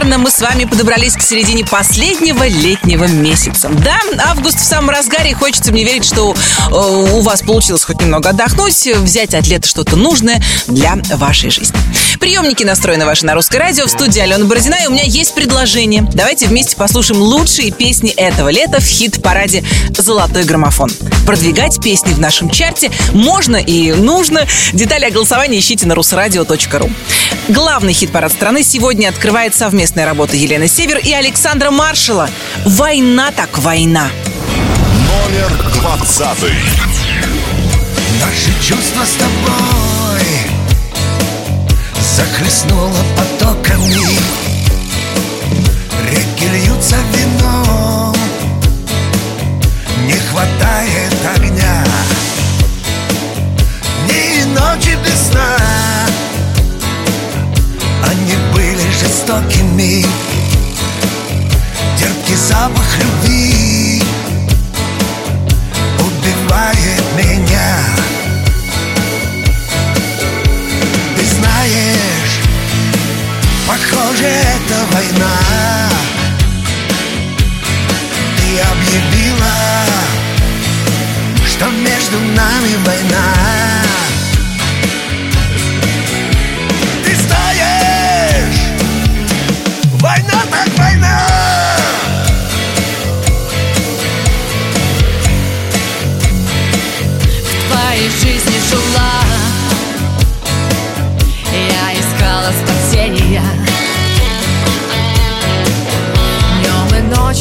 верно, мы с вами подобрались к середине последнего летнего месяца. Да, август в самом разгаре, хочется мне верить, что э, у вас получилось хоть немного отдохнуть, взять от лета что-то нужное для вашей жизни. Приемники настроены ваши на русское радио. В студии Алена Бородина, и у меня есть предложение. Давайте вместе послушаем лучшие песни этого лета в хит-параде «Золотой граммофон». Продвигать песни в нашем чарте можно и нужно. Детали о голосовании ищите на русрадио.ру. Главный хит-парад страны сегодня открывает совместная работа Елены Север и Александра Маршала. «Война так война». Номер двадцатый. Наши чувства с тобой Захлестнуло потоками Реки льются вином Не хватает жестокими Терпкий запах любви убивает меня. Ты знаешь, похоже, это война. Ты объявила, что между нами война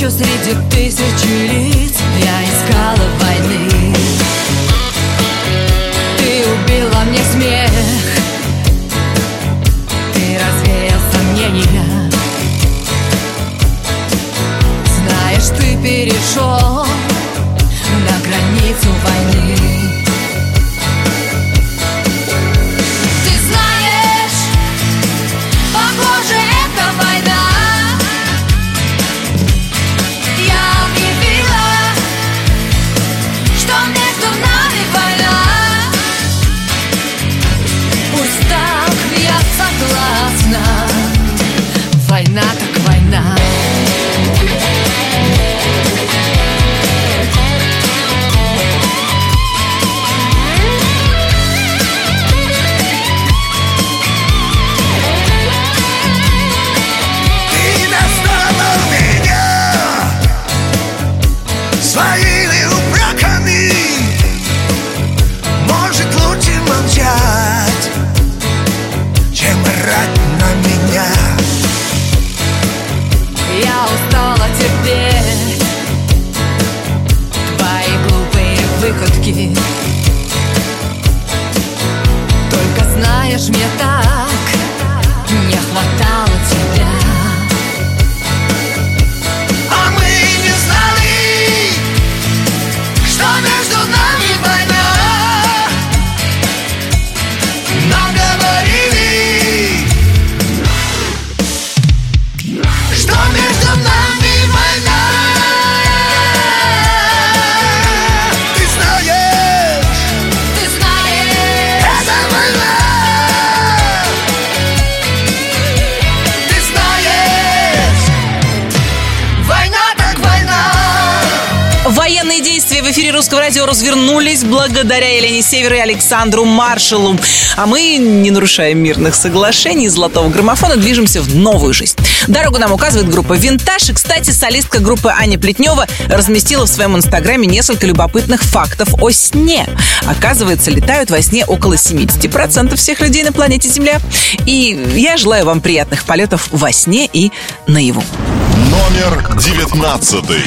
Ночью среди тысячи лиц благодаря Елене Север и Александру Маршалу. А мы, не нарушая мирных соглашений золотого граммофона, движемся в новую жизнь. Дорогу нам указывает группа «Винтаж». И, кстати, солистка группы Аня Плетнева разместила в своем инстаграме несколько любопытных фактов о сне. Оказывается, летают во сне около 70% всех людей на планете Земля. И я желаю вам приятных полетов во сне и наяву. Номер девятнадцатый.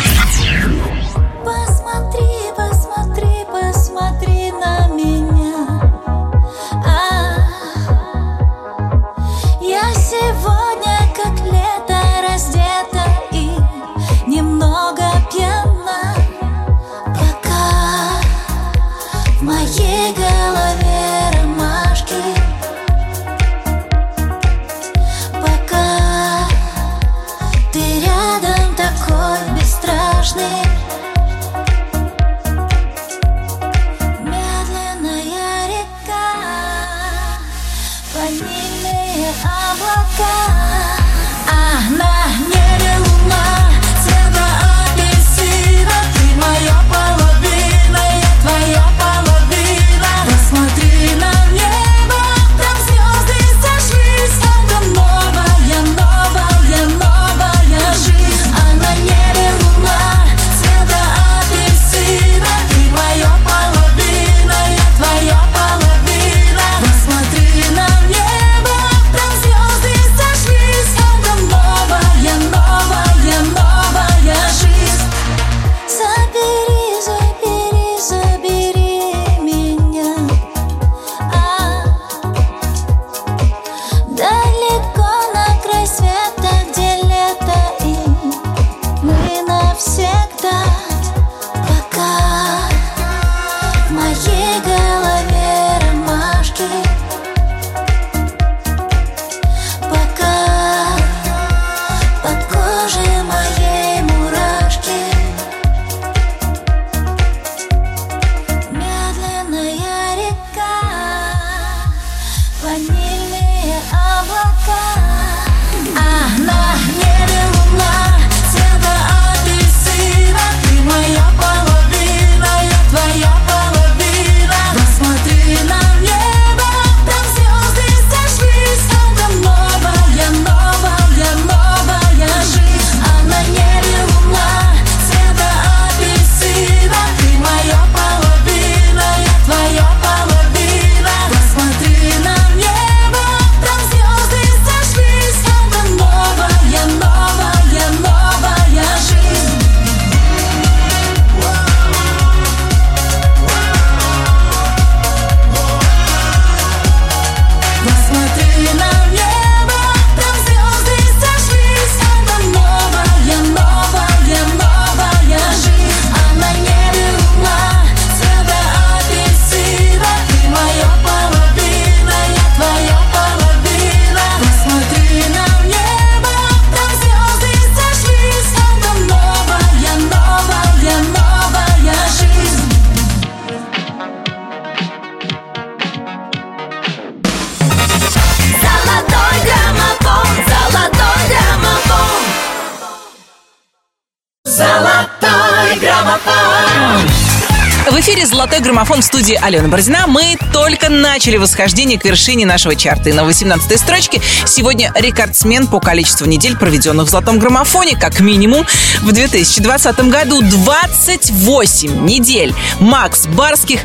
«Золотой граммофон» в студии Алена Бородина. Мы только начали восхождение к вершине нашего чарта. И на 18-й строчке сегодня рекордсмен по количеству недель, проведенных в «Золотом граммофоне», как минимум в 2020 году 28 недель. Макс Барских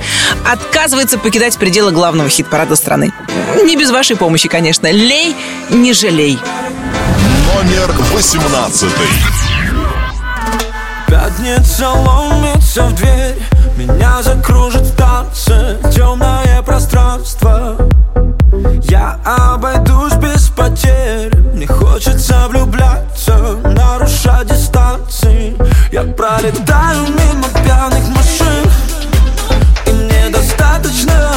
отказывается покидать пределы главного хит-парада страны. Не без вашей помощи, конечно. Лей, не жалей. Номер 18. Пятница ломится в дверь Меня закружит в танце Темное пространство. Я обойдусь без потерь. Мне хочется влюбляться Нарушать дистанции. Я пролетаю мимо пьяных машин И мне достаточно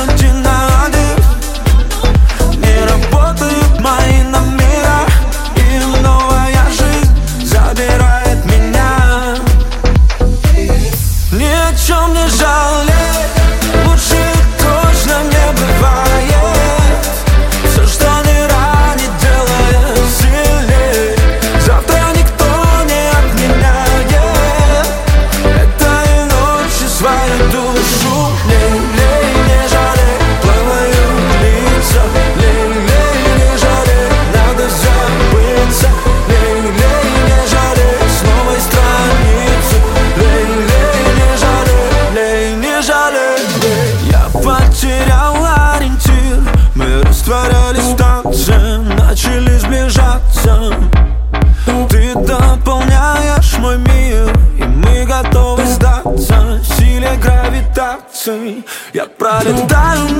гравитации Я пролетаю мимо пьяных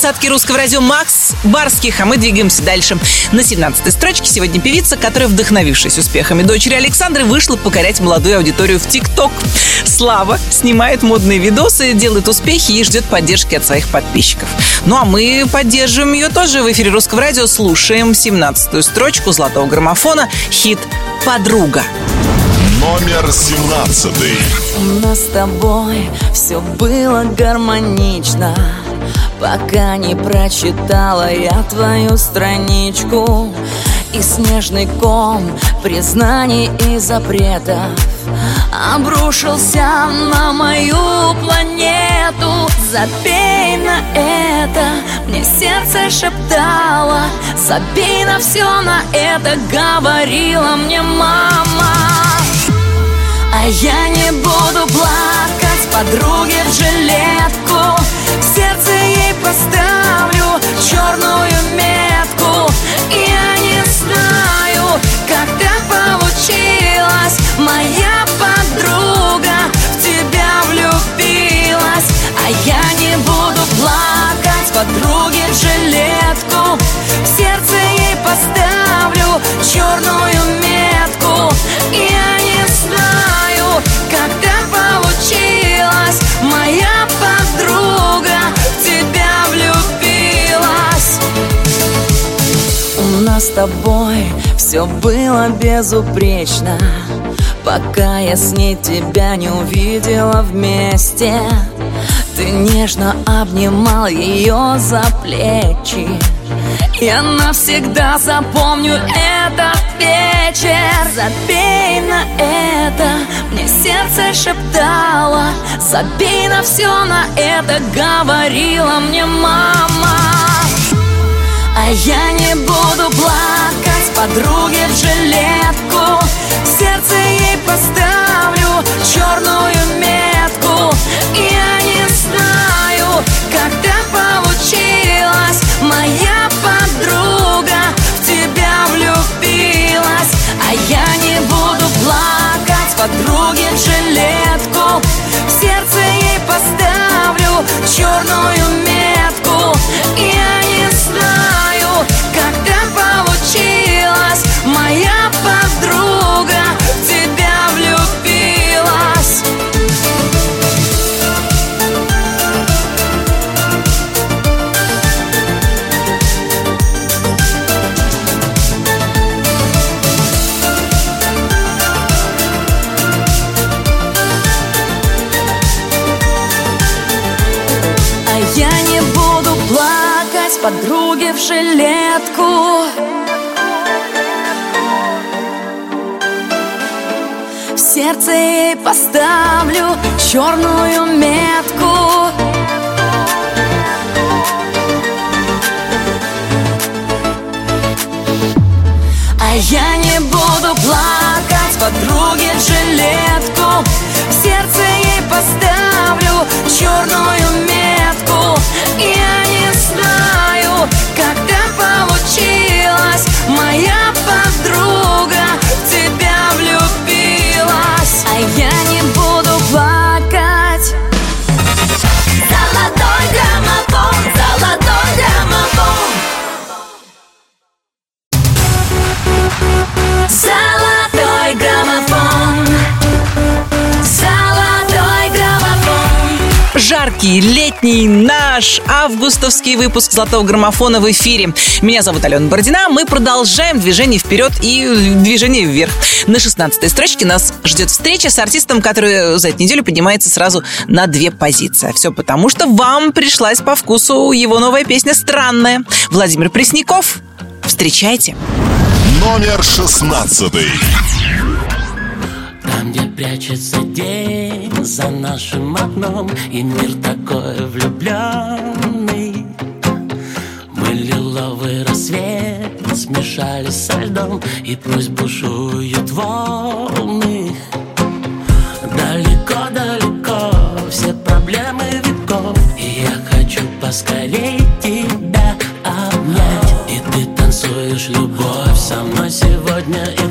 двадцатке русского радио Макс Барских, а мы двигаемся дальше. На 17-й строчке сегодня певица, которая, вдохновившись успехами дочери Александры, вышла покорять молодую аудиторию в ТикТок. Слава снимает модные видосы, делает успехи и ждет поддержки от своих подписчиков. Ну а мы поддерживаем ее тоже в эфире русского радио, слушаем 17-ю строчку золотого граммофона, хит «Подруга». Номер 17. У нас с тобой все было гармонично Пока не прочитала я твою страничку И снежный ком признаний и запретов. Обрушился на мою планету. Забей на это. Мне сердце шептало. Забей на все на это. Говорила мне мама. А я не буду плакать. Подруге в жилетку. Сердце поставлю черную метку. Я не знаю, как так получилось. Моя подруга в тебя влюбилась. А я не буду плакать подруге в жилетку. В сердце ей поставлю черную метку. Я не знаю, как так получилось. Моя подруга нас с тобой. Все было безупречно Пока я с ней тебя не увидела вместе. Ты нежно обнимал ее за плечи Я навсегда запомню этот вечер. Забей это Мне сердце шептало. Забей на все на это Говорила мне мама А я не буду плакать Подруге в жилетку. В сердце ей поставлю Черную метку. Я не знаю Когда получилось. Моя подруга В тебя влюбилась. А я не буду плакать Подруге в жилетку. В сердце ей поставлю Черную метку. И я получилось. Моя подруга тебя влюбилась. А я не буду плакать подруге в жилетку сердце ей поставлю черную метку. А я не буду плакать подруге жилетку. В сердце ей поставлю черную метку. Я не знаю, когда получилось Моя подруга Жаркий, летний, наш августовский выпуск «Золотого граммофона» в эфире. Меня зовут Алена Бородина. Мы продолжаем движение вперед и движение вверх. На 16-й строчке нас ждет встреча с артистом, который за эту неделю поднимается сразу на две позиции. Все потому, что вам пришлась по вкусу его новая песня «Странная». Владимир Пресняков. Встречайте. Номер шестнадцатый. Где прячется день за нашим окном И мир такой влюбленный. Мы лиловый рассвет смешались со льдом И пусть бушуют волны. Далеко-далеко все проблемы веков И я хочу поскорей тебя обнять. И ты танцуешь любовь со мной сегодня и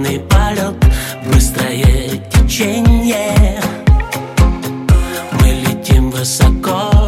свободный полет, быстрое течение. Мы летим высоко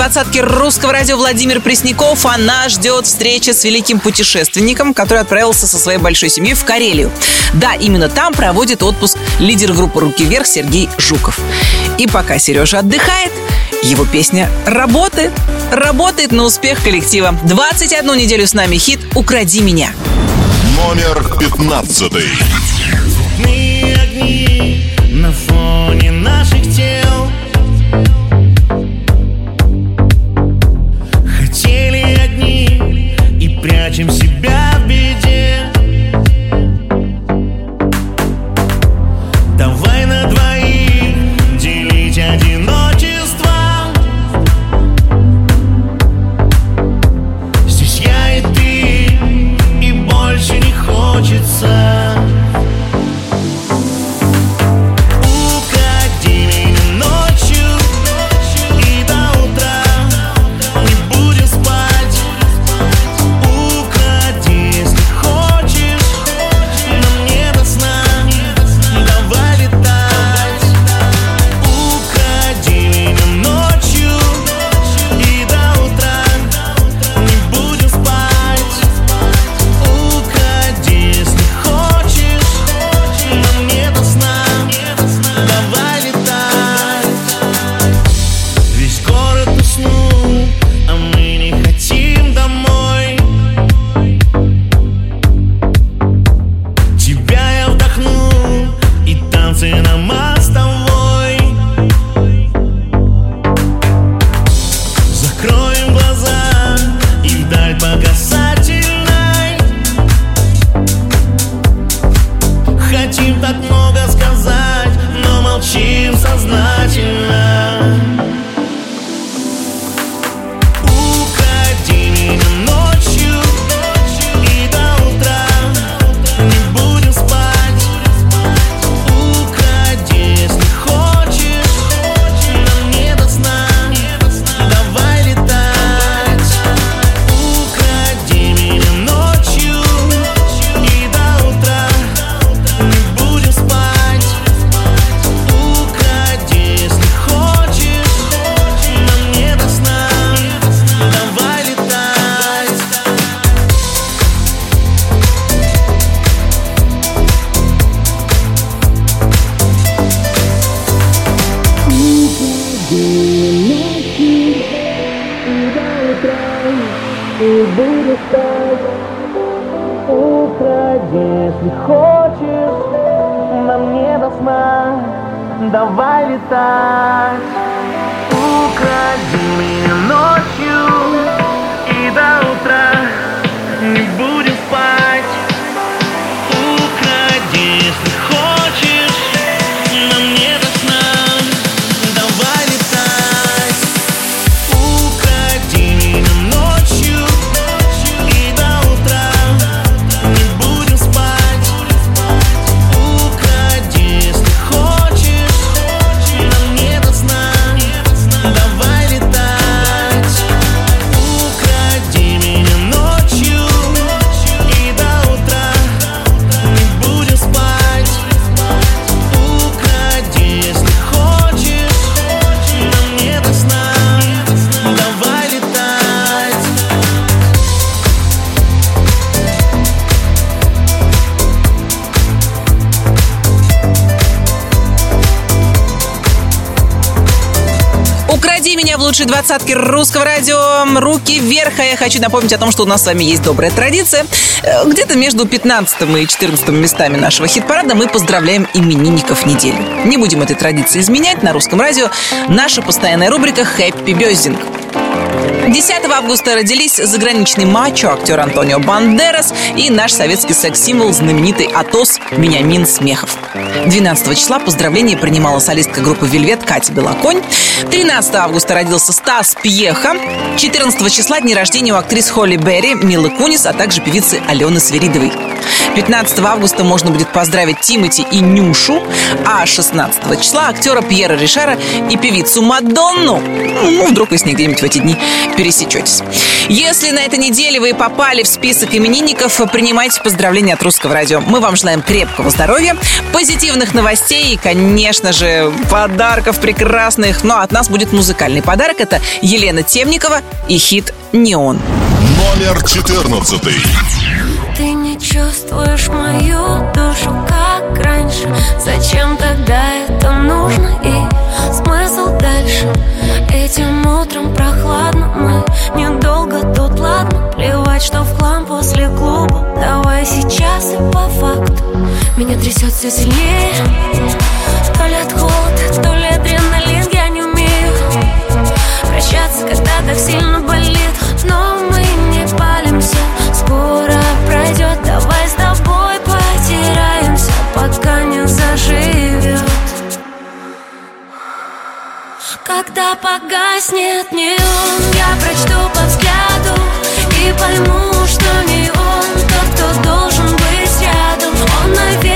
Двадцатке русского радио Владимир Пресняков. Она ждет встречи с великим путешественником, который отправился со своей большой семьей в Карелию. Да, именно там проводит отпуск лидер группы «Руки вверх» Сергей Жуков. И пока Сережа отдыхает, его песня работает. Работает на успех коллектива. 21 неделю с нами хит «Укради меня». Номер пятнадцатый. Огни на фоне Давай лучшей двадцатке русского радио. Руки вверх. А я хочу напомнить о том, что у нас с вами есть добрая традиция. Э, Где-то между 15 и 14 местами нашего хит-парада мы поздравляем именинников недели. Не будем этой традиции изменять. На русском радио наша постоянная рубрика «Хэппи Бездинг». 10 августа родились заграничный мачо, актер Антонио Бандерас и наш советский секс-символ, знаменитый Атос Минямин Смехов. 12 числа поздравления принимала солистка группы «Вельвет» Катя Белоконь. 13 августа родился Стас Пьеха. 14 числа дни рождения у актрис Холли Берри, Милы Кунис, а также певицы Алены Свиридовой. 15 августа можно будет поздравить Тимати и Нюшу, а 16 числа актера Пьера Ришара и певицу Мадонну. Ну, вдруг вы с ней где-нибудь в эти дни пересечетесь. Если на этой неделе вы попали в список именинников, принимайте поздравления от Русского радио. Мы вам желаем крепкого здоровья, позитивных новостей и, конечно же, подарков прекрасных. Но от нас будет музыкальный подарок. Это Елена Темникова и хит «Неон». Номер 14. Чувствуешь мою душу, как раньше. Зачем тогда это нужно и смысл дальше? Этим утром прохладно, мы недолго тут, ладно? Плевать, что в хлам после клуба. Давай сейчас и по факту. Меня трясет все сильнее. То ли от холода, то ли адреналин Я не умею прощаться, когда так сильно болит. Но мы не палимся, скоро пройдет. Давай с тобой потеряемся, пока не заживет. Когда погаснет неон, я прочту по взгляду И пойму, что не он тот, кто должен быть рядом. Он, наверное,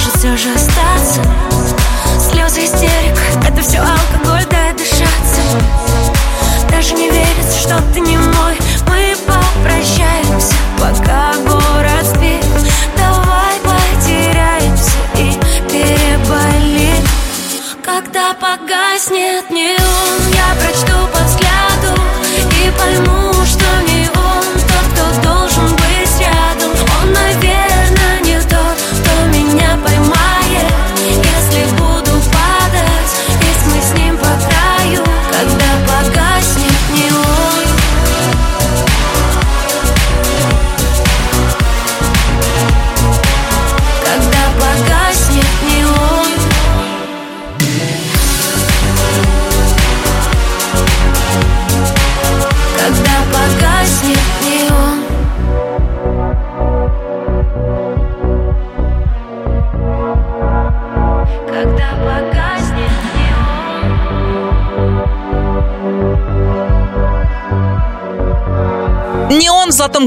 Может все же остаться. Слезы истерик, это все алкоголь, дай дышаться. Даже не верится, что ты не мой. Мы попрощаемся, пока город спит. Давай потеряемся и переболим Когда погаснет неон Я прочту по взгляду и пойму,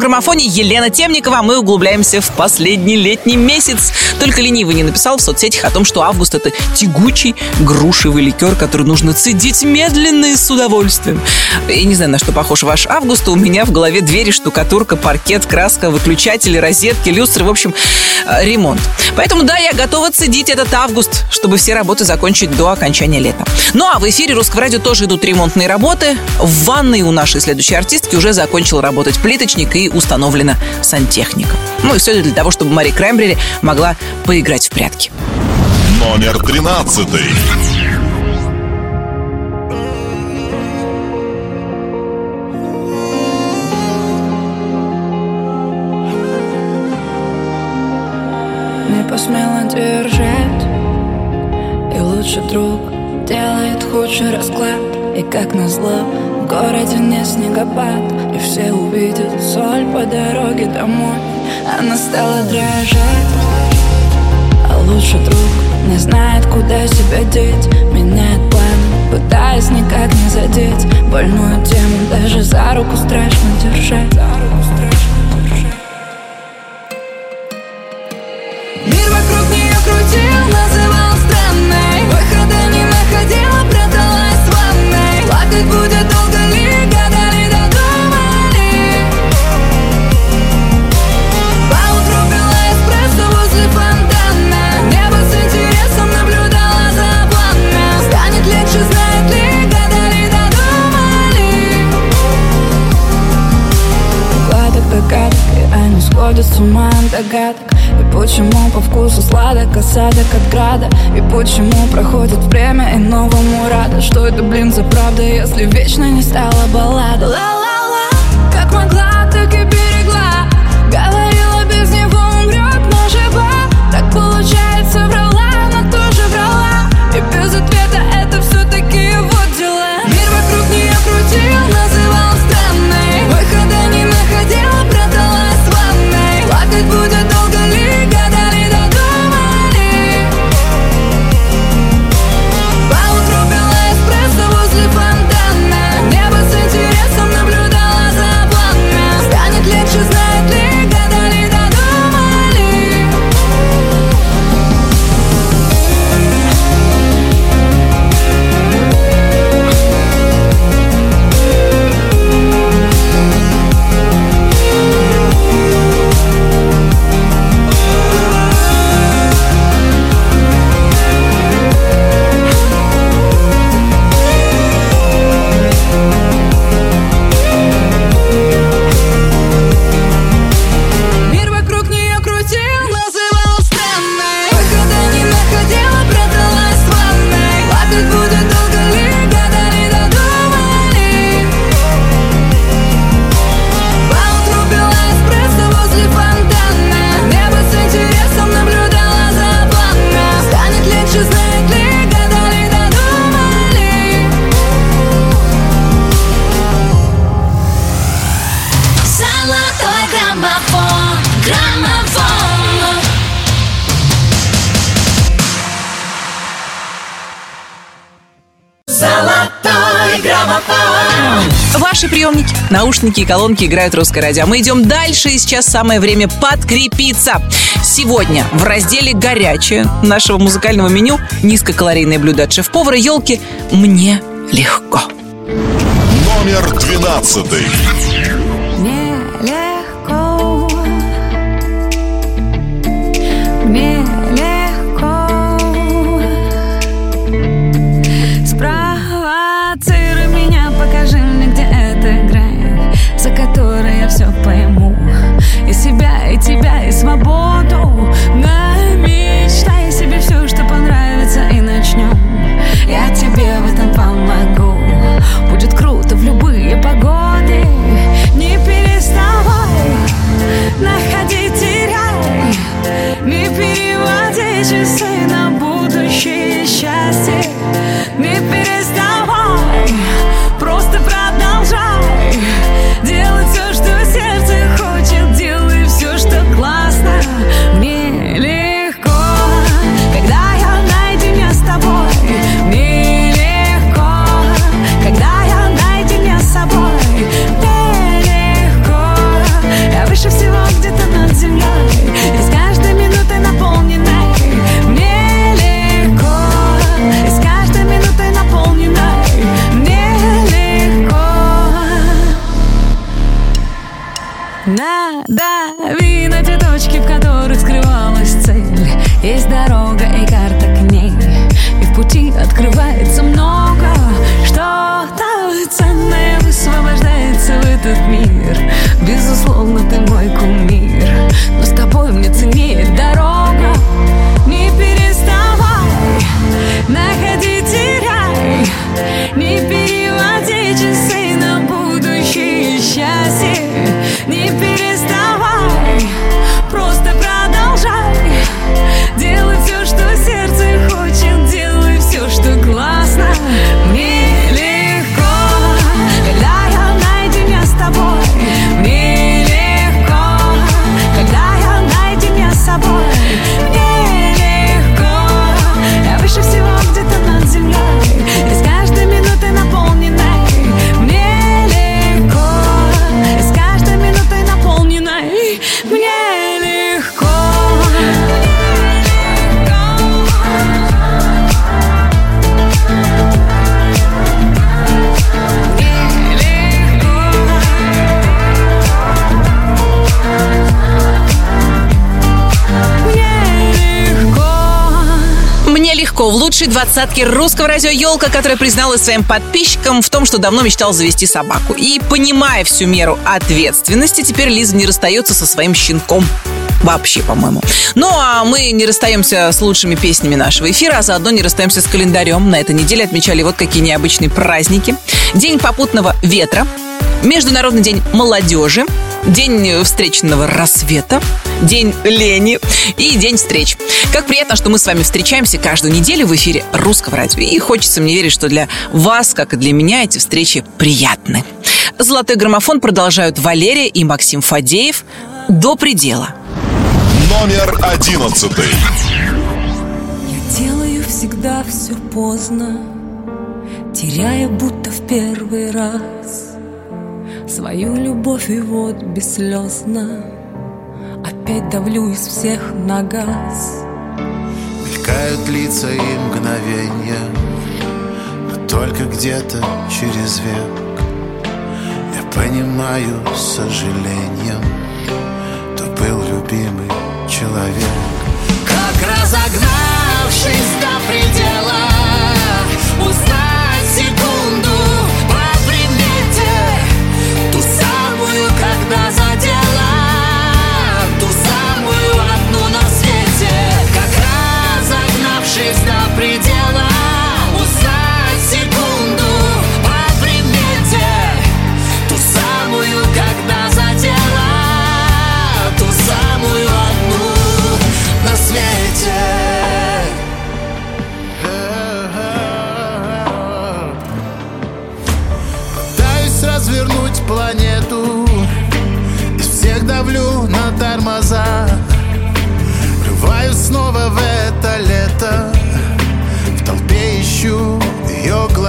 граммофоне Елена Темникова. Мы углубляемся в последний летний месяц. Только ленивый не написал в соцсетях о том, что август это тягучий грушевый ликер, который нужно цедить медленно и с удовольствием. Я не знаю, на что похож ваш август. У меня в голове двери, штукатурка, паркет, краска, выключатели, розетки, люстры. В общем, э, ремонт. Поэтому да, я готова цедить этот август, чтобы все работы закончить до окончания лета. Ну а в эфире Русского радио тоже идут ремонтные работы. В ванной у нашей следующей артистки уже закончил работать плиточник и установлена сантехника. Ну и все для того, чтобы Мари Краймбрери могла поиграть в прятки. Номер 13. не посмела держать. И лучший друг делает худший расклад. И как назло в городе не снегопад. И все увидят соль по дороге домой. Она стала дрожать лучший друг не знает, куда себя деть. Меняет планы, пытаясь никак не задеть. Больную тему даже за руку страшно держать не сходит с ума догадок И почему по вкусу сладок а осадок от града? И почему проходит время и новому рада? Что это, блин, за правда, если вечно не стала баллада? Ла-ла-ла, как могла, так и берегла. Говорила, без него умрет, но жива. Так получается, врала, но тоже врала. И без ответа наушники и колонки играют русское радио. Мы идем дальше, и сейчас самое время подкрепиться. Сегодня в разделе «Горячее» нашего музыкального меню низкокалорийные блюда от шеф-повара «Елки» мне легко. Номер двенадцатый. Высоко в лучшей двадцатке русского радио «Елка», которая призналась своим подписчикам в том, что давно мечтал завести собаку. И, понимая всю меру ответственности, теперь Лиза не расстается со своим щенком. Вообще, по-моему. Ну, а мы не расстаемся с лучшими песнями нашего эфира, а заодно не расстаемся с календарем. На этой неделе отмечали вот какие необычные праздники. День попутного ветра, Международный день молодежи, День встречного рассвета, День лени и День встреч. Как приятно, что мы с вами встречаемся каждую неделю в эфире Русского радио. И хочется мне верить, что для вас, как и для меня, эти встречи приятны. Золотой граммофон продолжают Валерия и Максим Фадеев до предела. Номер одиннадцатый. Я делаю всегда все поздно, теряя будто в первый раз свою любовь и вот бесслезно опять давлю из всех на газ. Мелькают лица и мгновенья Но только где-то через век Я понимаю с сожалением То был любимый человек Как разогнавшись до предела Узнать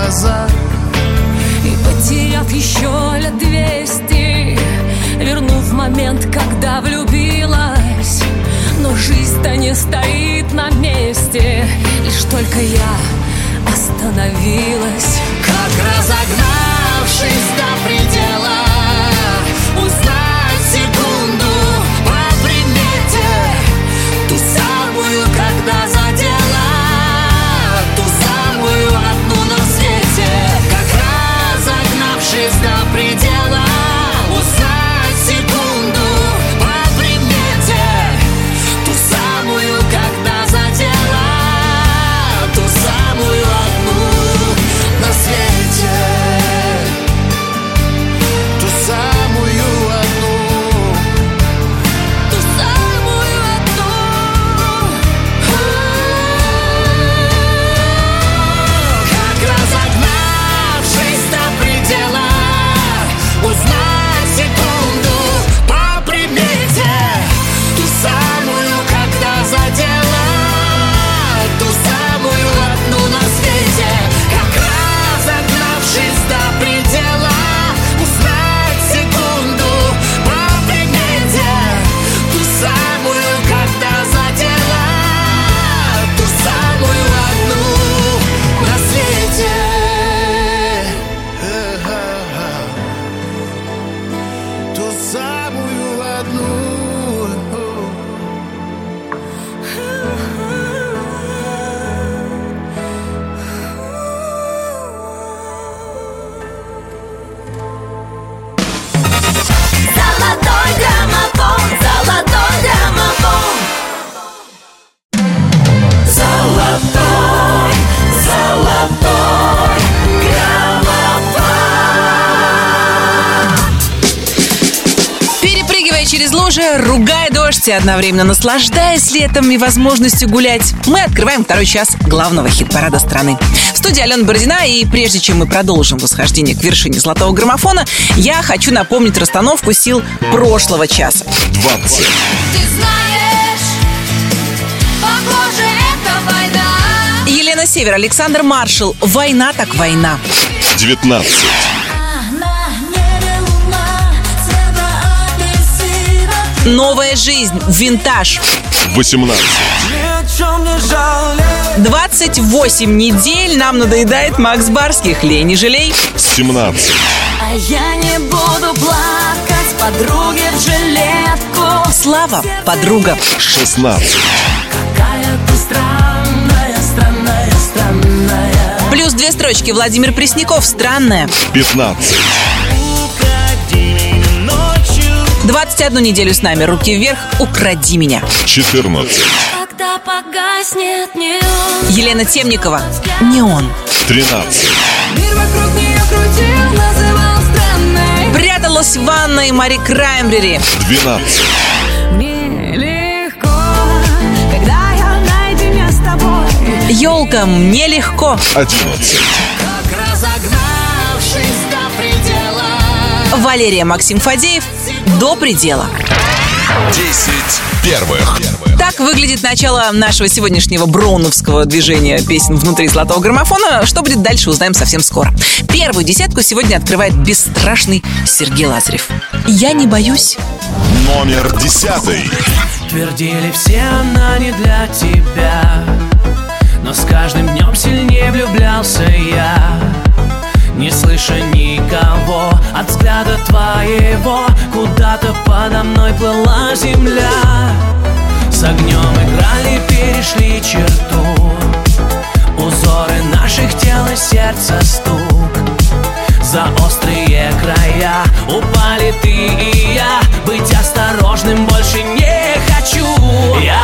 глаза И потеряв еще лет двести Вернув момент, когда влюбилась. Но жизнь-то не стоит на месте Лишь только я остановилась. Как разогнавшись и одновременно наслаждаясь летом и возможностью гулять, мы открываем второй час главного хит-парада страны. В студии Алена Бородина, и прежде чем мы продолжим восхождение к вершине золотого граммофона, я хочу напомнить расстановку сил прошлого часа. 20. Ты знаешь, похоже, это война Елена Север, Александр Маршал. Война так война. 19. Новая жизнь. Винтаж. 18. Ни о чем не жалей 28 недель нам надоедает Макс Барских. Лень не жалей. 17. А я не буду плакать подруге в жилетку Слава, подруга. 16. Какая ты странная, странная Плюс две строчки Владимир Пресняков «Странная». 15. 21 неделю с нами «Руки вверх», «Укради меня». 14. Когда погаснет неон Елена Темникова «Не он». 13. Мир вокруг нее крутил, называл странной Пряталась в ванной Мари Краймбрери. 12. Мне легко, когда я наедине с тобой Елка «Мне легко». 11. Валерия Максим Фадеев «До предела». 10 первых. Так выглядит начало нашего сегодняшнего броуновского движения песен внутри золотого граммофона. Что будет дальше, узнаем совсем скоро. Первую десятку сегодня открывает бесстрашный Сергей Лазарев. Я не боюсь. Номер 10. Твердили все, она не для тебя Но с каждым днем сильнее влюблялся я Не слыша никого от взгляда твоего Куда-то подо мной плыла земля. С огнем играли, перешли черту. Узоры наших тел и сердца стук. За острые края Упали ты и я. Быть осторожным больше не хочу. Я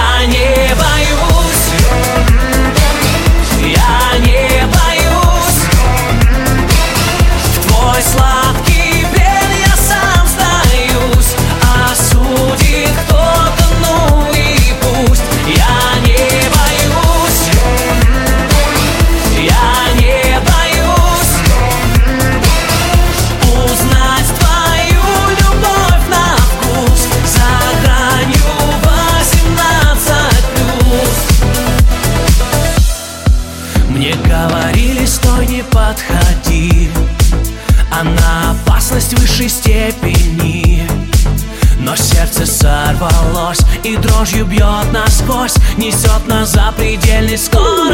бьет насквозь Несет нас за предельной скорости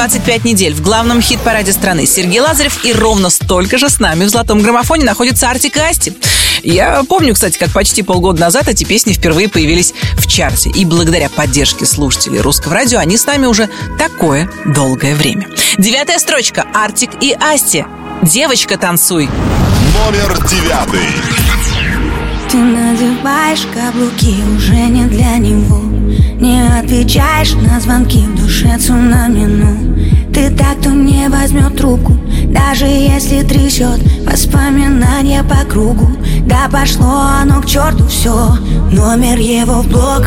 25 недель в главном хит-параде страны. Сергей Лазарев и ровно столько же с нами в золотом граммофоне находится Артик и Асти. Я помню, кстати, как почти полгода назад эти песни впервые появились в чарте. И благодаря поддержке слушателей русского радио они с нами уже такое долгое время. Девятая строчка. Артик и Асти. Девочка, танцуй. Номер 9. Ты надеваешь каблуки уже не для него Не отвечаешь на звонки в душе цунами, Ты так, кто не возьмет трубку Даже если трясет воспоминания по кругу. Да пошло оно к черту все Номер его в блог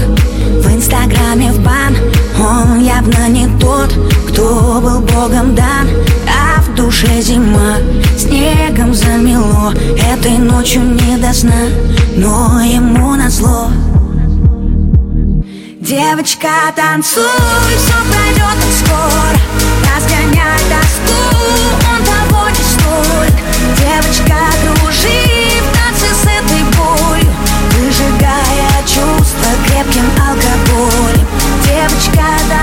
В инстаграме в бан. Он явно не тот, кто был богом дан. А в душе зима Снегом замело. Этой ночью не до сна Но ему назло Девочка, танцуй, все пройдет так скоро Разгоняй тоску, он того не столь. Девочка, кружи в танце с этой болью Выжигая чувства крепким алкоголем. Девочка, танцуй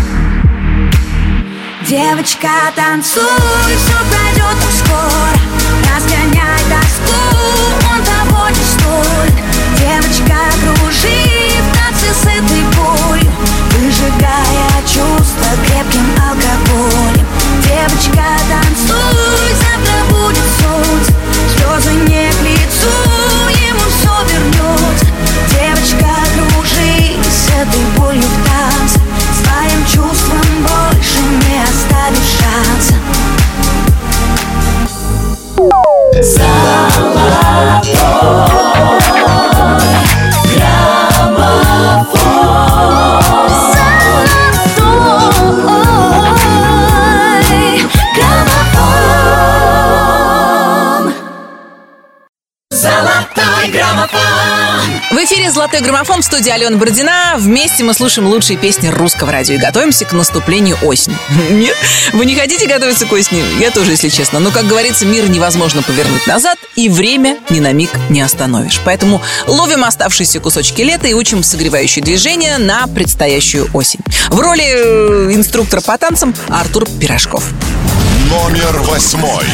Девочка, танцуй, все пройдет скоро. Разгоняй тоску, он того не стоит. Девочка, кружи в танце с этой болью Выжигая чувства крепким алкоголем. Девочка, танцуй, завтра будет солнце Слезы не к лицу, «Золотой граммофон» в студии Алена Бородина. Вместе мы слушаем лучшие песни русского радио и готовимся к наступлению осени. Нет? Вы не хотите готовиться к осени? Я тоже, если честно. Но, как говорится, мир невозможно повернуть назад, и время ни на миг не остановишь. Поэтому ловим оставшиеся кусочки лета и учим согревающие движения на предстоящую осень. В роли э, инструктора по танцам Артур Пирожков. Номер восьмой.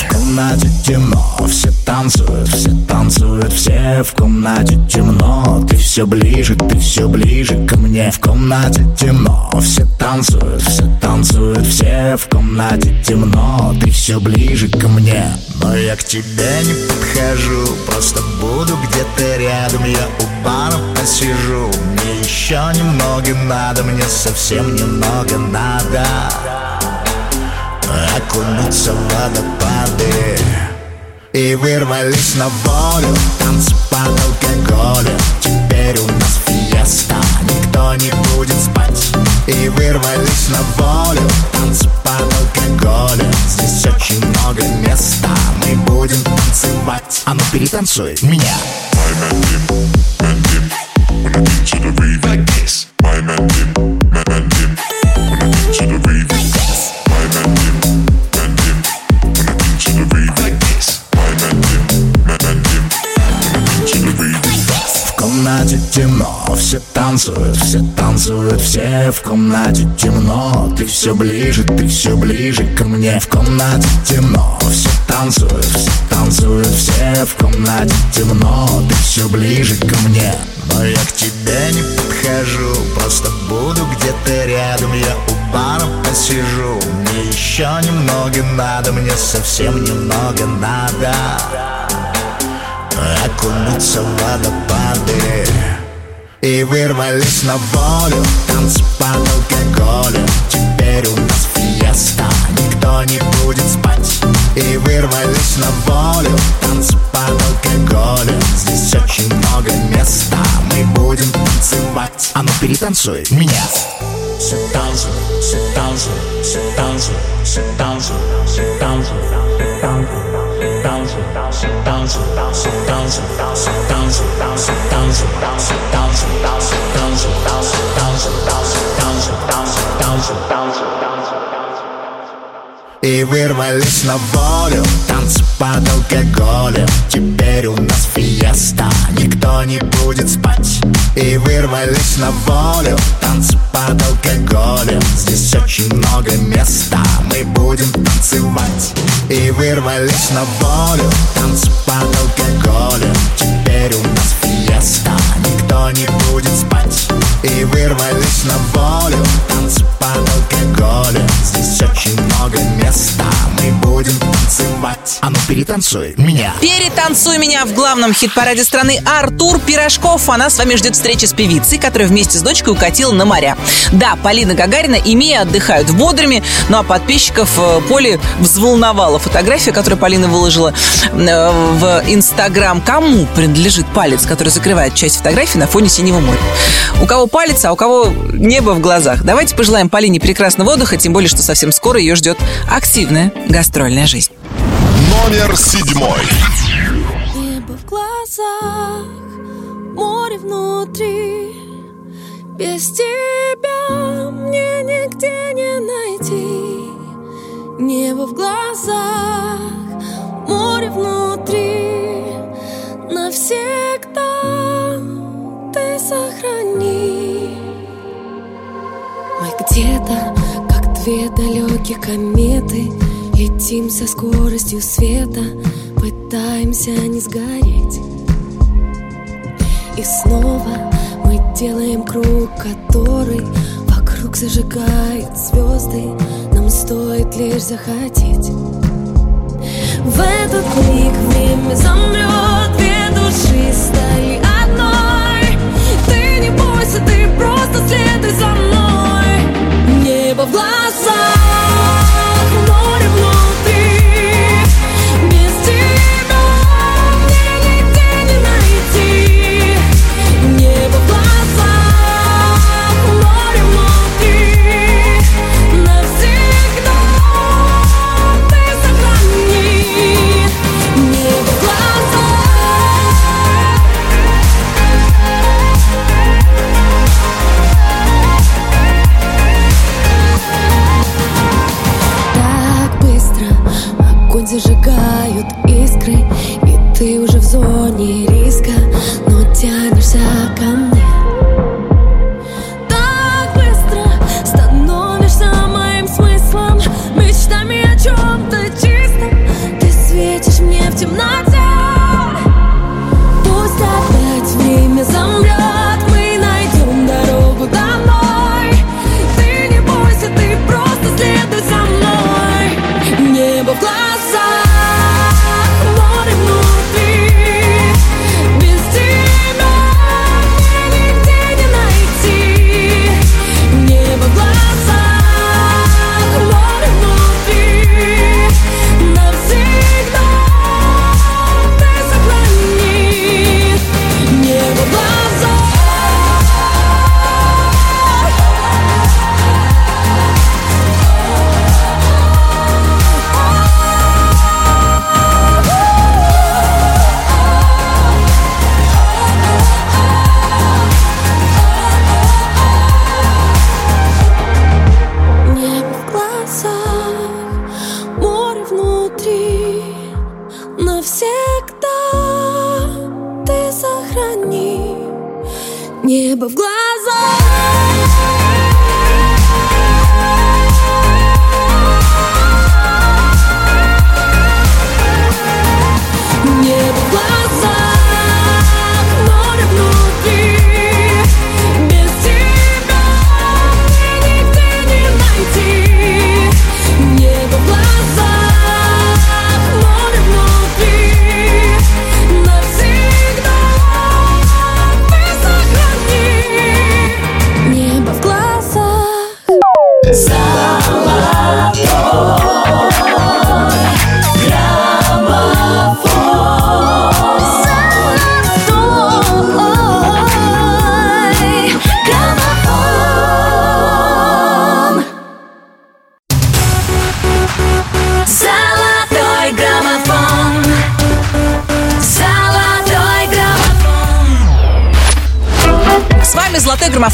В комнате темно, все танцуют, все танцуют, все в комнате темно. Ты все ближе, ты все ближе ко мне. В комнате темно, все танцуют, все танцуют, все в комнате темно. Ты все ближе ко мне. Но я к тебе не подхожу, просто буду где-то рядом. Я у бара посижу, мне еще немного надо, мне совсем немного надо окунуться в водопады И вырвались на волю, танцы под алкоголем Теперь у нас фиеста, никто не будет спать. И вырвались на волю, танцы под алкоголем Здесь очень много места, мы будем танцевать. А ну перетанцуй меня. В комнате темно, все танцуют, все танцуют, все в комнате темно. Ты все ближе, ты все ближе ко мне. В комнате темно, все танцуют, все танцуют, все в комнате темно. Ты все ближе ко мне. Но я к тебе не подхожу, просто буду где-то рядом. Я у бара посижу, мне еще немного надо, мне совсем немного надо окунуться в водопады. И вырвались на волю, танцы под алкоголем. Теперь у нас фиеста, никто не будет спать. И вырвались на волю, танцы под алкоголем. Здесь очень много места, мы будем танцевать. А ну перетанцуй меня. Все танцуют, все танцуют, все танцуют, все танцуют, все танцуют, все танцуют все танцуют, все танцуют, все танцуют, все танцуют, все танцуют, все танцуют, все танцуют, все танцуют, все танцуют, И вырвались на волю, танцы под алкоголем Теперь у нас фиеста, никто не будет спать И вырвались на волю, танцы под алкоголем Здесь очень много места, мы будем танцевать И вырвались на волю, танцы под алкоголем Теперь у нас фиеста, никто не будет спать. И вырвались на волю, танцы под алкоголем Здесь очень много места. Мы будем танцевать. А ну перетанцуй меня. Перетанцуй меня в главном хит-параде страны Артур Пирожков. Она с вами ждет встречи с певицей, которая вместе с дочкой укатила на моря. Да, Полина Гагарина и Мия отдыхают в Бодрыме, ну а подписчиков э, Поли взволновала фотография, которую Полина выложила э, в Инстаграм. Кому принадлежит палец, который закрывает часть фотографии на фоне синего моря? У кого палец, а у кого небо в глазах. Давайте пожелаем Полине прекрасного отдыха, тем более, что совсем скоро ее ждет активная гастрольная жизнь. Номер седьмой. Небо в глазах, море внутри Без тебя мне нигде не найти Небо в глазах, море внутри Навсегда ты сохрани. Мы где-то, как две далекие кометы Летим со скоростью света Пытаемся не сгореть. И снова мы делаем круг, который Вокруг зажигает звезды. Нам стоит лишь захотеть. В этот миг время замрет Ты не бойся, ты просто следуй за мной. Небо в глазах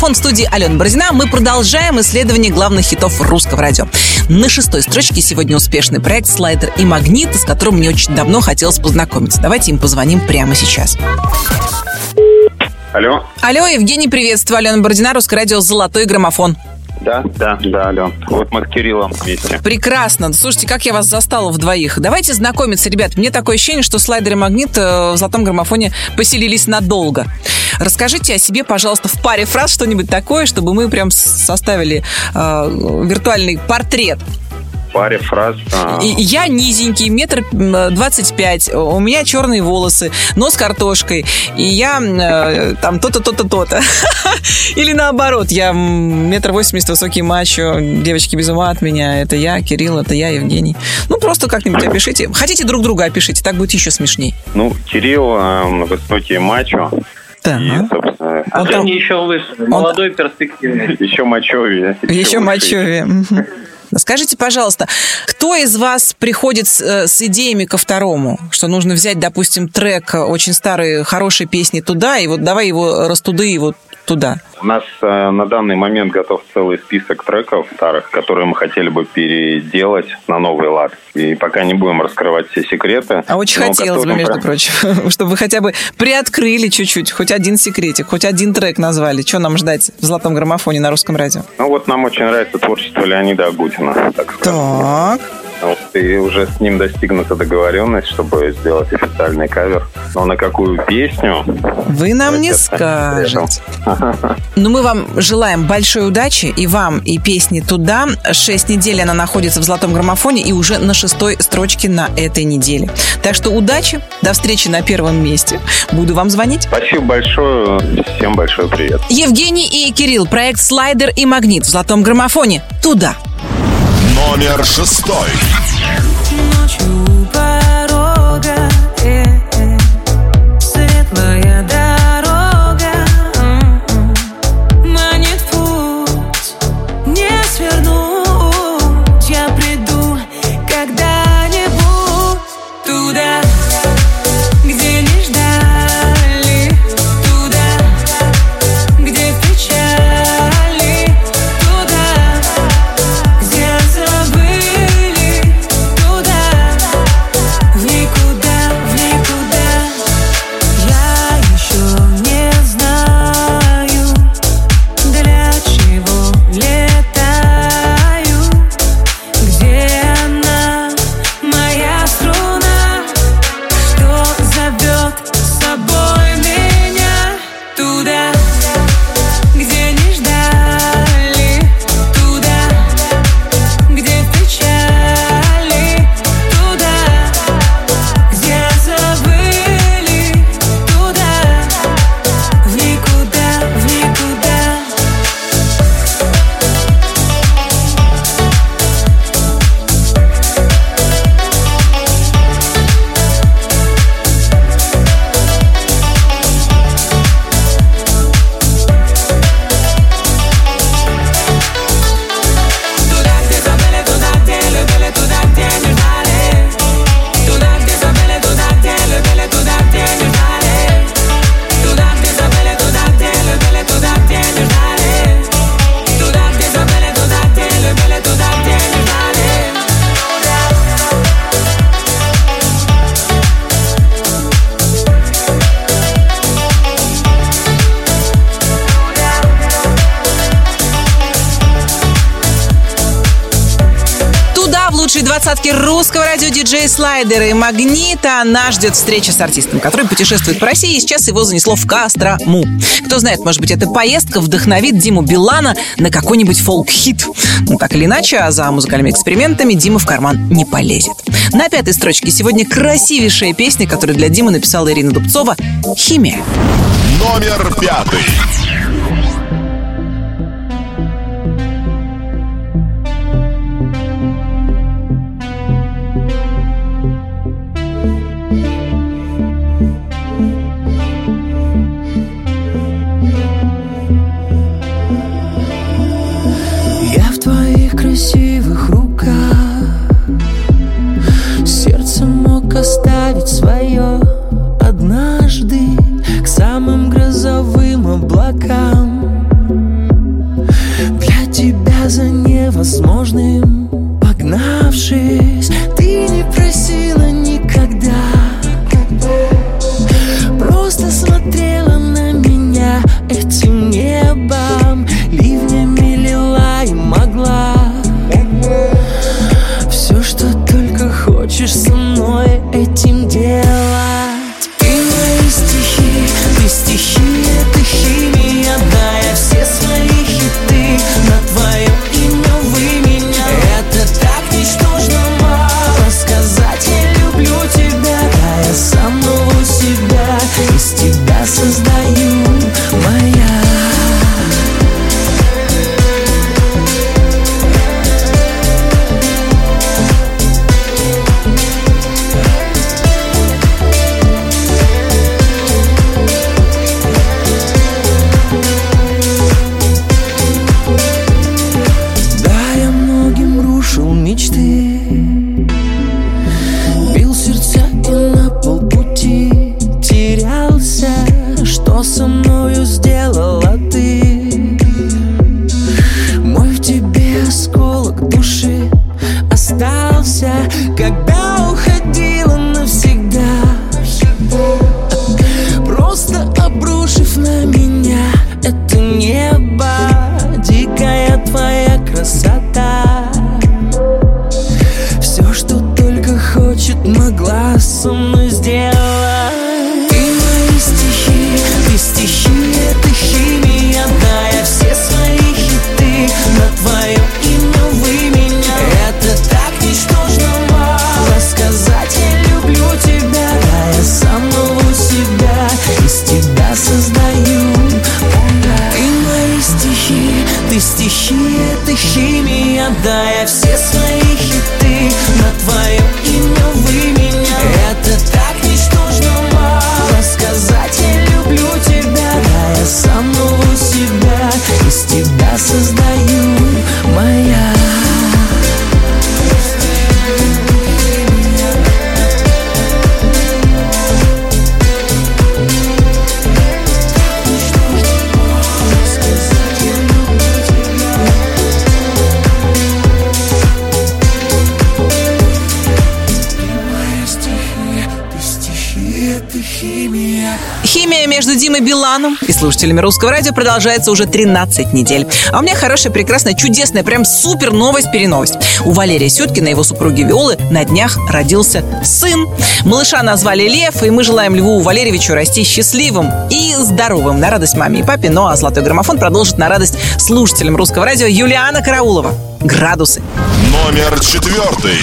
«Золотой граммофон» в студии Алена Бородина. Мы продолжаем исследование главных хитов русского радио. На шестой строчке сегодня успешный проект «Слайдер и магнит», с которым мне очень давно хотелось познакомиться. Давайте им позвоним прямо сейчас. Алло. Алло, Евгений, приветствую. Алена Бородина, Русское радио «Золотой граммофон». Да, да, да, алло. Вот мы с Кириллом вместе. Прекрасно. Слушайте, как я вас застала в двоих. Давайте знакомиться, ребят. Мне такое ощущение, что слайдер и магнит э, в золотом граммофоне поселились надолго. Расскажите о себе, пожалуйста, в паре фраз что-нибудь такое, чтобы мы прям составили э, виртуальный портрет. паре фраз. а, я низенький, метр двадцать пять, у меня черные волосы, нос картошкой, и я э, там то-то, то-то, то-то. Или наоборот, я метр восемьдесят, высокий мачо, девочки без ума от меня, это я, Кирилл, это я, Евгений. Ну, просто как-нибудь опишите. Хотите друг друга опишите, так будет еще смешней. Ну, Кирилл э, высокий мачо. Так. И, собственно, Он там- еще выше, молодой, перспективный. еще мачовее. Еще выше. мочевее. Скажите, пожалуйста, кто из вас приходит с, э, с идеями ко второму? Что нужно взять, допустим, трек э, очень старой, хорошей песни туда, и вот давай его растуды его туда. У нас э, на данный момент готов целый список треков старых, которые мы хотели бы переделать на новый лад. И пока не будем раскрывать все секреты. А очень хотелось бы, между про- прочим, чтобы вы хотя бы приоткрыли чуть-чуть, хоть один секретик, хоть один трек назвали. Что нам ждать в золотом граммофоне на русском радио? Ну вот нам очень нравится творчество Леонида Агутина, так скажем. Так. Вот, и уже с ним достигнута договоренность, чтобы сделать официальный кавер. Но на какую песню? Вы нам не скажете. Ну, мы вам желаем большой удачи и вам, и песни туда. Шесть недель она находится в золотом граммофоне и уже на шестой строчке на этой неделе. Так что удачи, до встречи на первом месте. Буду вам звонить. Спасибо большое. Всем большой привет. Евгений и Кирилл, проект «Слайдер и магнит» в золотом граммофоне. Туда. Номер шестой. Двадцатки русского радио диджей Слайдера и Магнита нас ждет встреча с артистом, который путешествует по России, и сейчас его занесло в Кострому. Кто знает, может быть, эта поездка вдохновит Диму Билана на какой-нибудь фолк-хит. Ну, так или иначе, а за музыкальными экспериментами Дима в карман не полезет. На пятой строчке сегодня красивейшая песня, которую для Димы написала Ирина Дубцова «Химия». Номер пятый. грозовым облакам. Для тебя за невозможным погнавшись Ты не просила никогда. Просто смотрела на меня этим небом Ливнями лила и могла. Все, что только хочешь со мной этим делать. слушателями Русского радио продолжается уже 13 недель. А у меня хорошая, прекрасная, чудесная, прям супер новость-переновость. У Валерия Сюткина и его супруги Виолы на днях родился сын. Малыша назвали Лев, и мы желаем Льву Валерьевичу расти счастливым и здоровым на радость маме и папе. Ну а «Золотой граммофон» продолжит на радость слушателям Русского радио Юлиана Караулова. Градусы. Номер четвертый.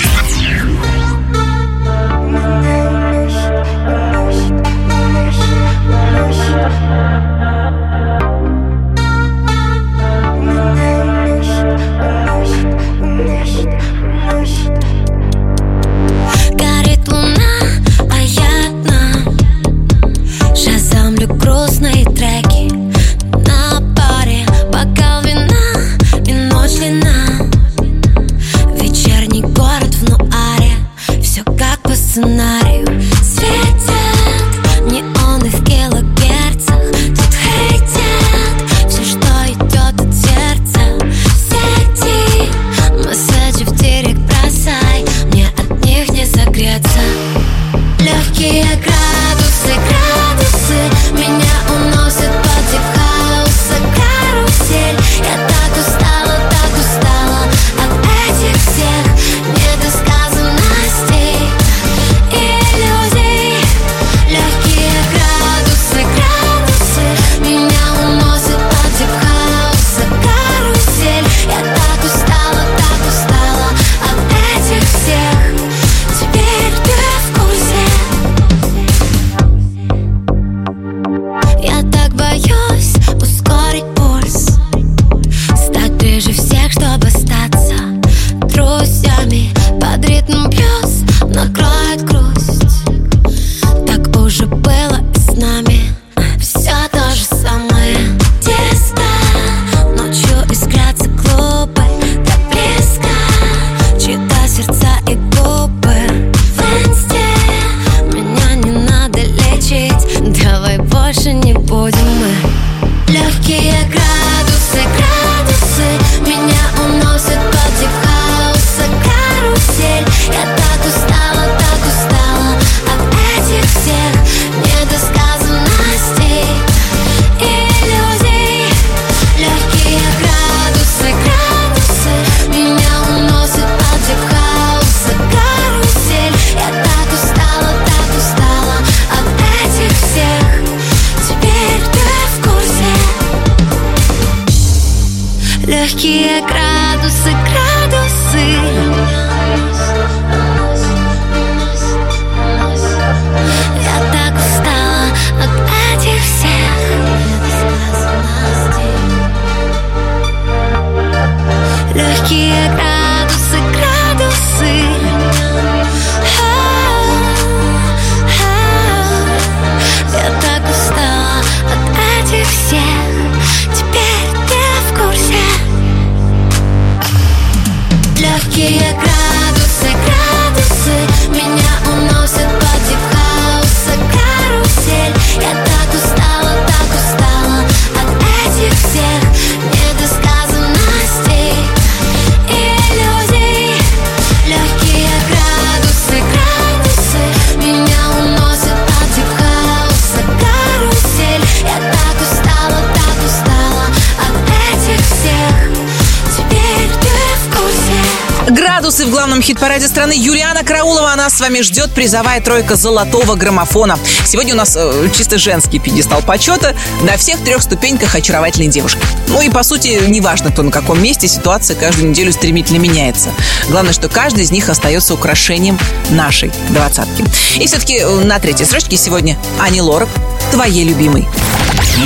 первом хит-параде страны Юлиана Караулова. Она с вами ждет призовая тройка золотого граммофона. Сегодня у нас э, чисто женский пьедестал почета на всех трех ступеньках очаровательной девушки. Ну и, по сути, неважно, кто на каком месте, ситуация каждую неделю стремительно меняется. Главное, что каждый из них остается украшением нашей двадцатки. И все-таки э, на третьей строчке сегодня Ани Лорак, твоей любимой.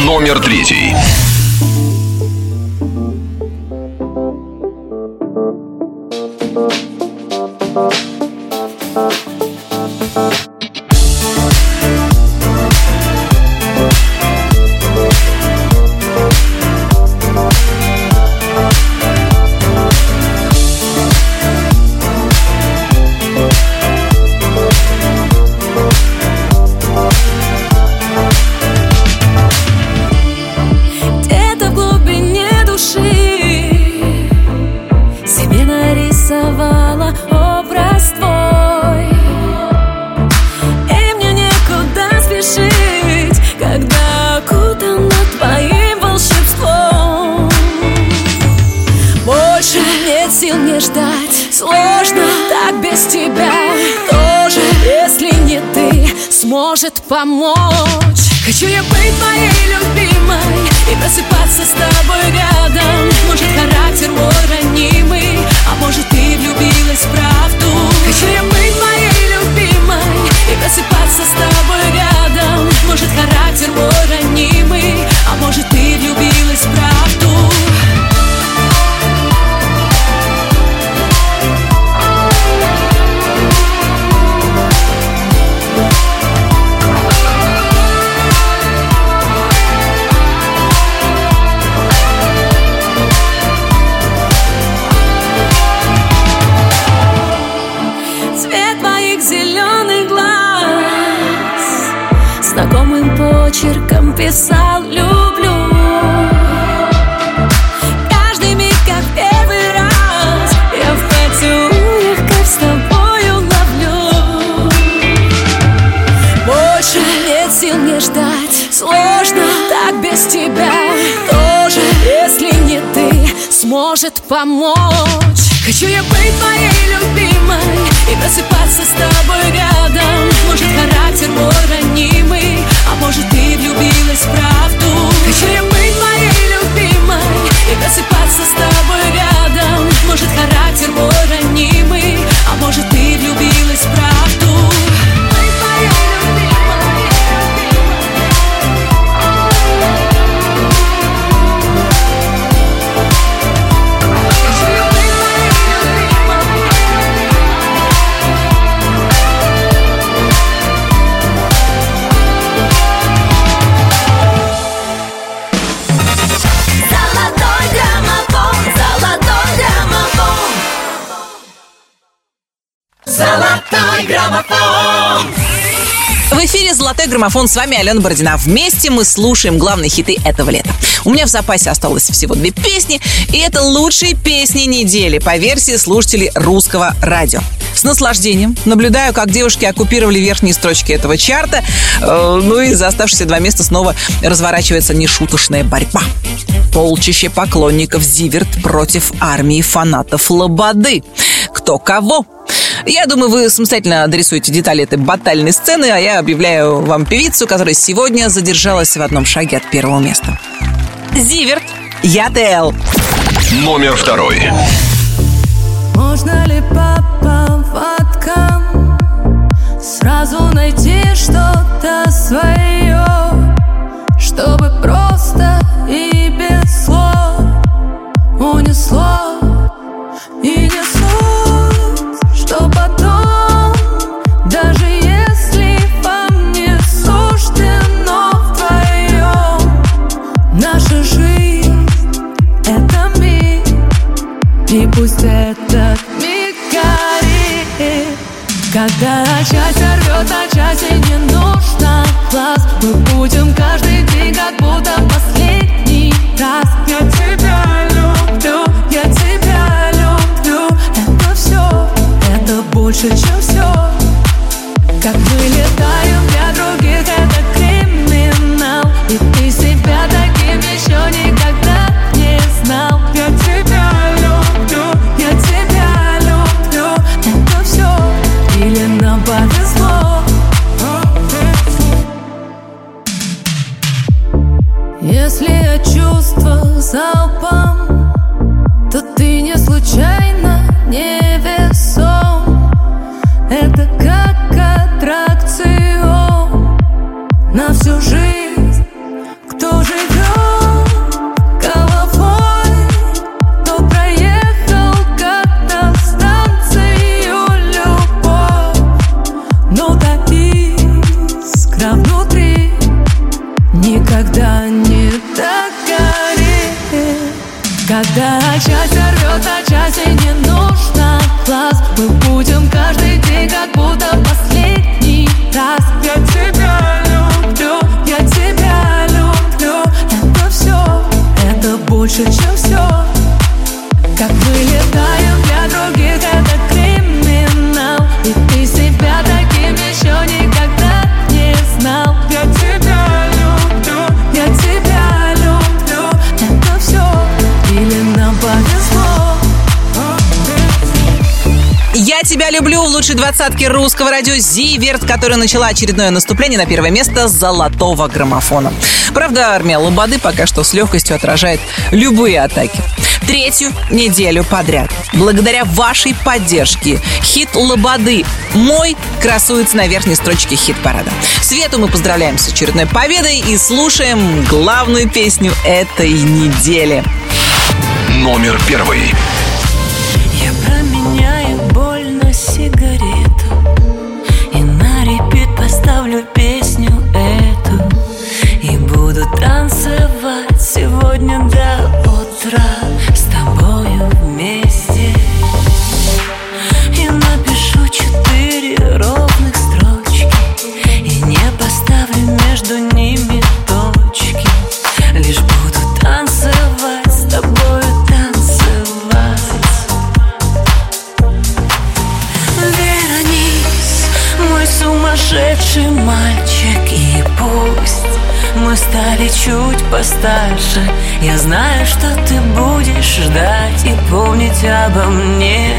Номер третий. граммофон. С вами Алена Бородина. Вместе мы слушаем главные хиты этого лета. У меня в запасе осталось всего две песни, и это лучшие песни недели по версии слушателей русского радио. С наслаждением наблюдаю, как девушки оккупировали верхние строчки этого чарта. Э, ну и за оставшиеся два места снова разворачивается нешуточная борьба. Полчище поклонников Зиверт против армии фанатов Лободы. Кто кого? Я думаю, вы самостоятельно адресуете детали этой батальной сцены, а я объявляю вам певицу, которая сегодня задержалась в одном шаге от первого места. Зиверт. Я Дэл. Номер второй. Которая начала очередное наступление на первое место золотого граммофона. Правда, армия Лободы пока что с легкостью отражает любые атаки. Третью неделю подряд. Благодаря вашей поддержке хит Лободы «Мой» красуется на верхней строчке хит-парада. Свету мы поздравляем с очередной победой и слушаем главную песню этой недели. Номер первый. Чуть постарше. Я знаю, что ты будешь ждать И помнить обо мне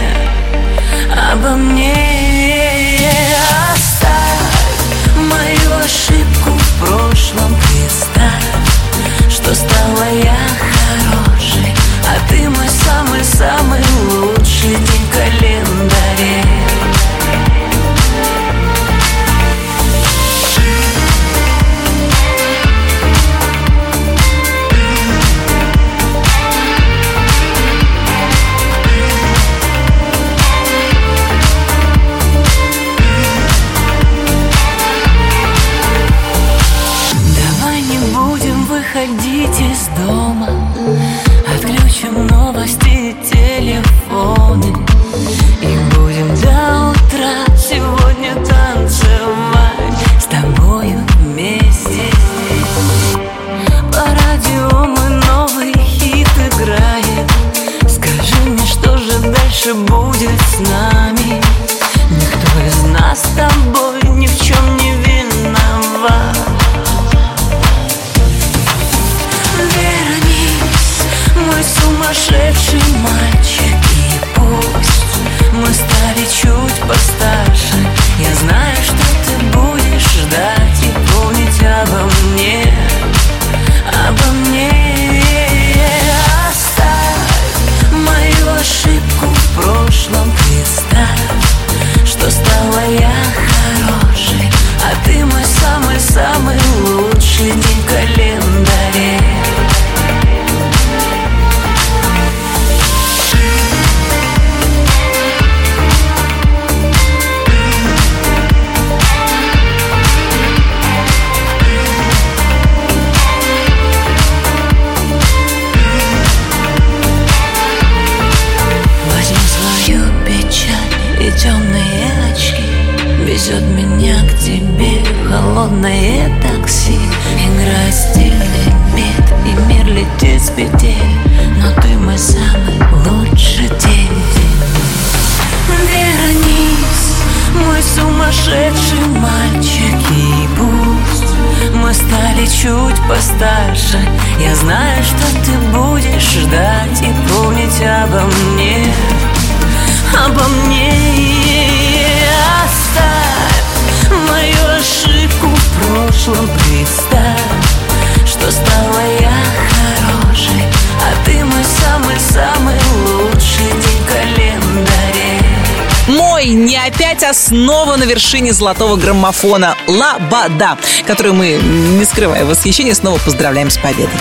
Обо мне. Оставь мою ошибку в прошлом Представь, что стала я хорошей А ты мой самый-самый лучший день в дальше будет с нами. Никто из нас с тобой ни в чем не виноват. Вернись, мой сумасшедший мальчик И пусть мы стали чуть постарше. Я знаю, Я знаю, что ты будешь ждать И помнить обо мне. Обо мне снова на вершине золотого граммофона «Лабада», которую мы, не скрывая восхищения, снова поздравляем с победой.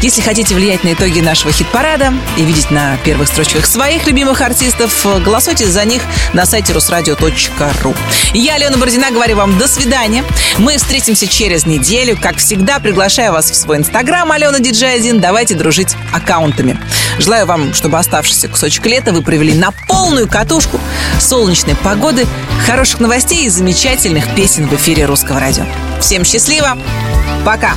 Если хотите влиять на итоги нашего хит-парада и видеть на первых строчках своих любимых артистов, голосуйте за них на сайте русрадио.ру. Я, Алена Бородина, говорю вам до свидания. Мы встретимся через неделю. Как всегда, приглашаю вас в свой инстаграм Алена Диджей 1. Давайте дружить аккаунтами. Желаю вам, чтобы оставшийся кусочек лета вы провели на полную катушку, солнечной погоды, хороших новостей и замечательных песен в эфире Русского радио. Всем счастливо! Пока!